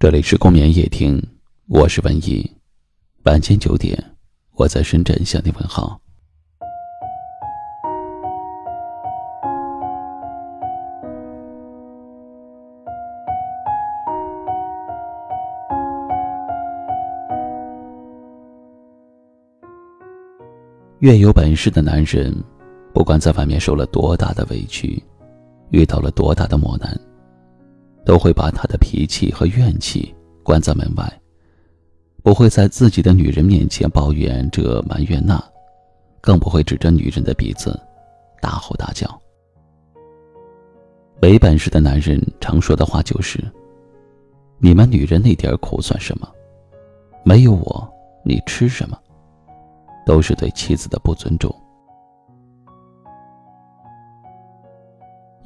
这里是公眠夜听，我是文艺。晚间九点，我在深圳向你问好。越有本事的男人，不管在外面受了多大的委屈，遇到了多大的磨难。都会把他的脾气和怨气关在门外，不会在自己的女人面前抱怨这埋怨那，更不会指着女人的鼻子大吼大叫。没本事的男人常说的话就是：“你们女人那点苦算什么？没有我，你吃什么？”都是对妻子的不尊重。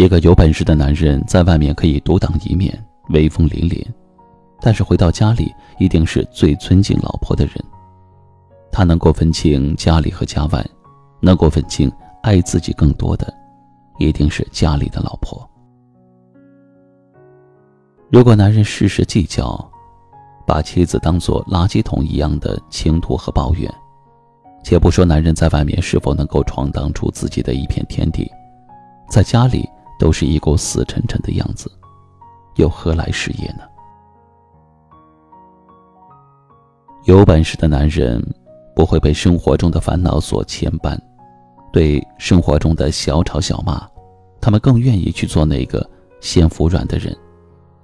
一个有本事的男人，在外面可以独当一面，威风凛凛，但是回到家里，一定是最尊敬老婆的人。他能够分清家里和家外，能够分清爱自己更多的，一定是家里的老婆。如果男人事事计较，把妻子当做垃圾桶一样的倾吐和抱怨，且不说男人在外面是否能够闯荡出自己的一片天地，在家里。都是一股死沉沉的样子，又何来事业呢？有本事的男人不会被生活中的烦恼所牵绊，对生活中的小吵小骂，他们更愿意去做那个先服软的人，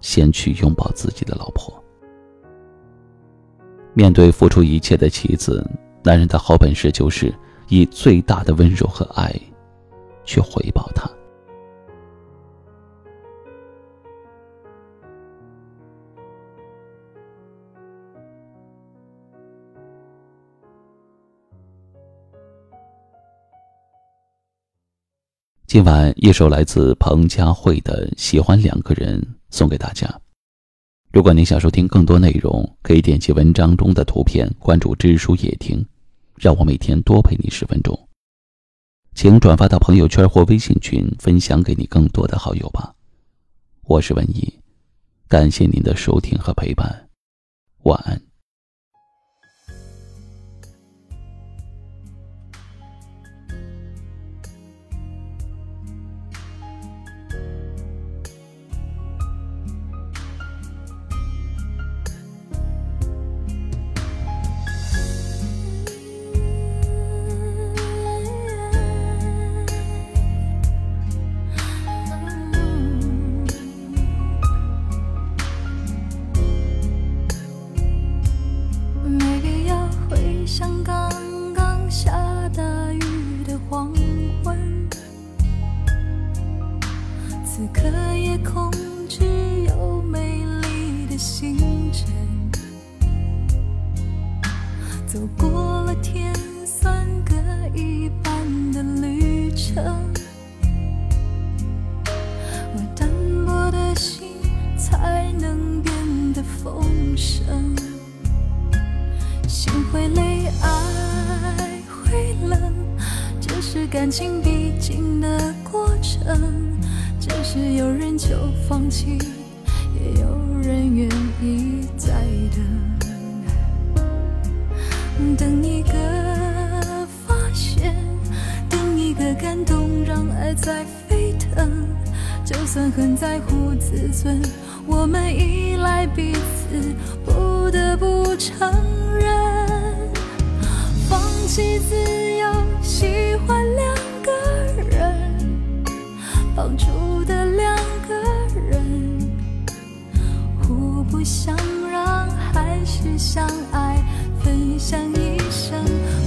先去拥抱自己的老婆。面对付出一切的妻子，男人的好本事就是以最大的温柔和爱，去回报她。今晚一首来自彭佳慧的《喜欢两个人》送给大家。如果您想收听更多内容，可以点击文章中的图片关注“知书夜听”，让我每天多陪你十分钟。请转发到朋友圈或微信群，分享给你更多的好友吧。我是文艺，感谢您的收听和陪伴，晚安。夜空只有美丽的星辰，走过了天算各一半的旅程，我单薄的心才能变得丰盛，心会累，爱会冷，这是感情必经的过程。只是有人就放弃，也有人愿意再等，等一个发现，等一个感动，让爱在沸腾。就算很在乎自尊，我们依赖彼此，不得不承认，放弃自由，喜欢想让还是相爱，分享一生，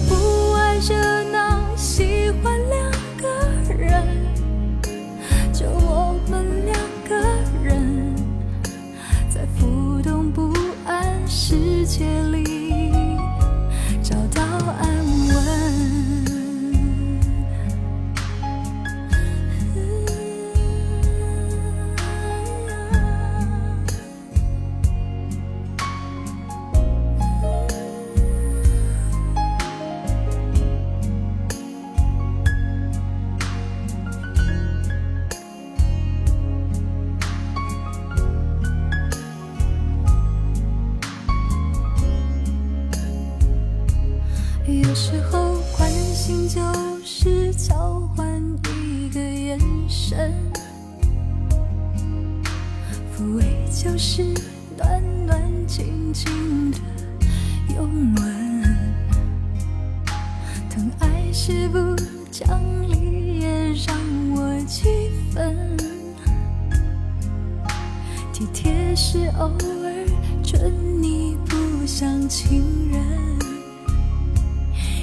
不爱热闹，喜欢两个人，就我们两个人，在浮动不安世界里。有时候关心就是交换一个眼神，抚慰就是暖暖静静的拥吻，疼爱是不讲理也让我气愤，体贴是偶尔准你不像情人。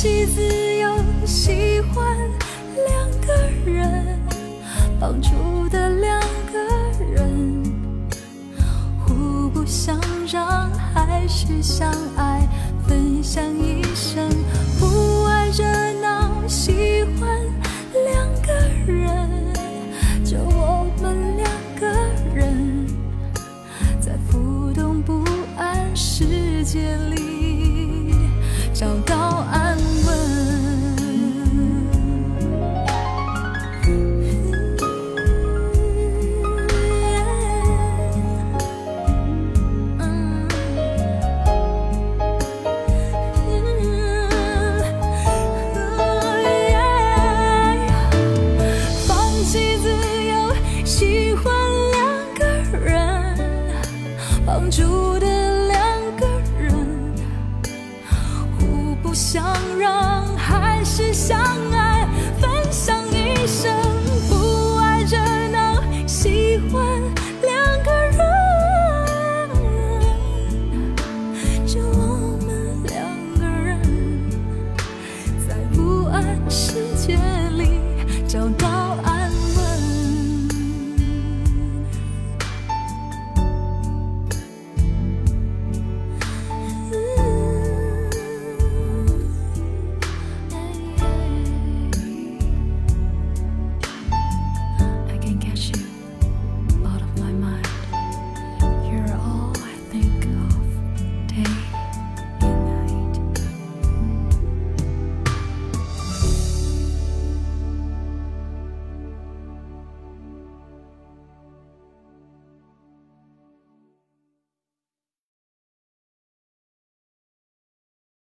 认，放弃自由，喜欢两个人，帮助的两个人，互不相让，还是相爱，分享一生，不爱热闹，喜欢两个人。就我们两个人，在浮动不安世界里找到不想让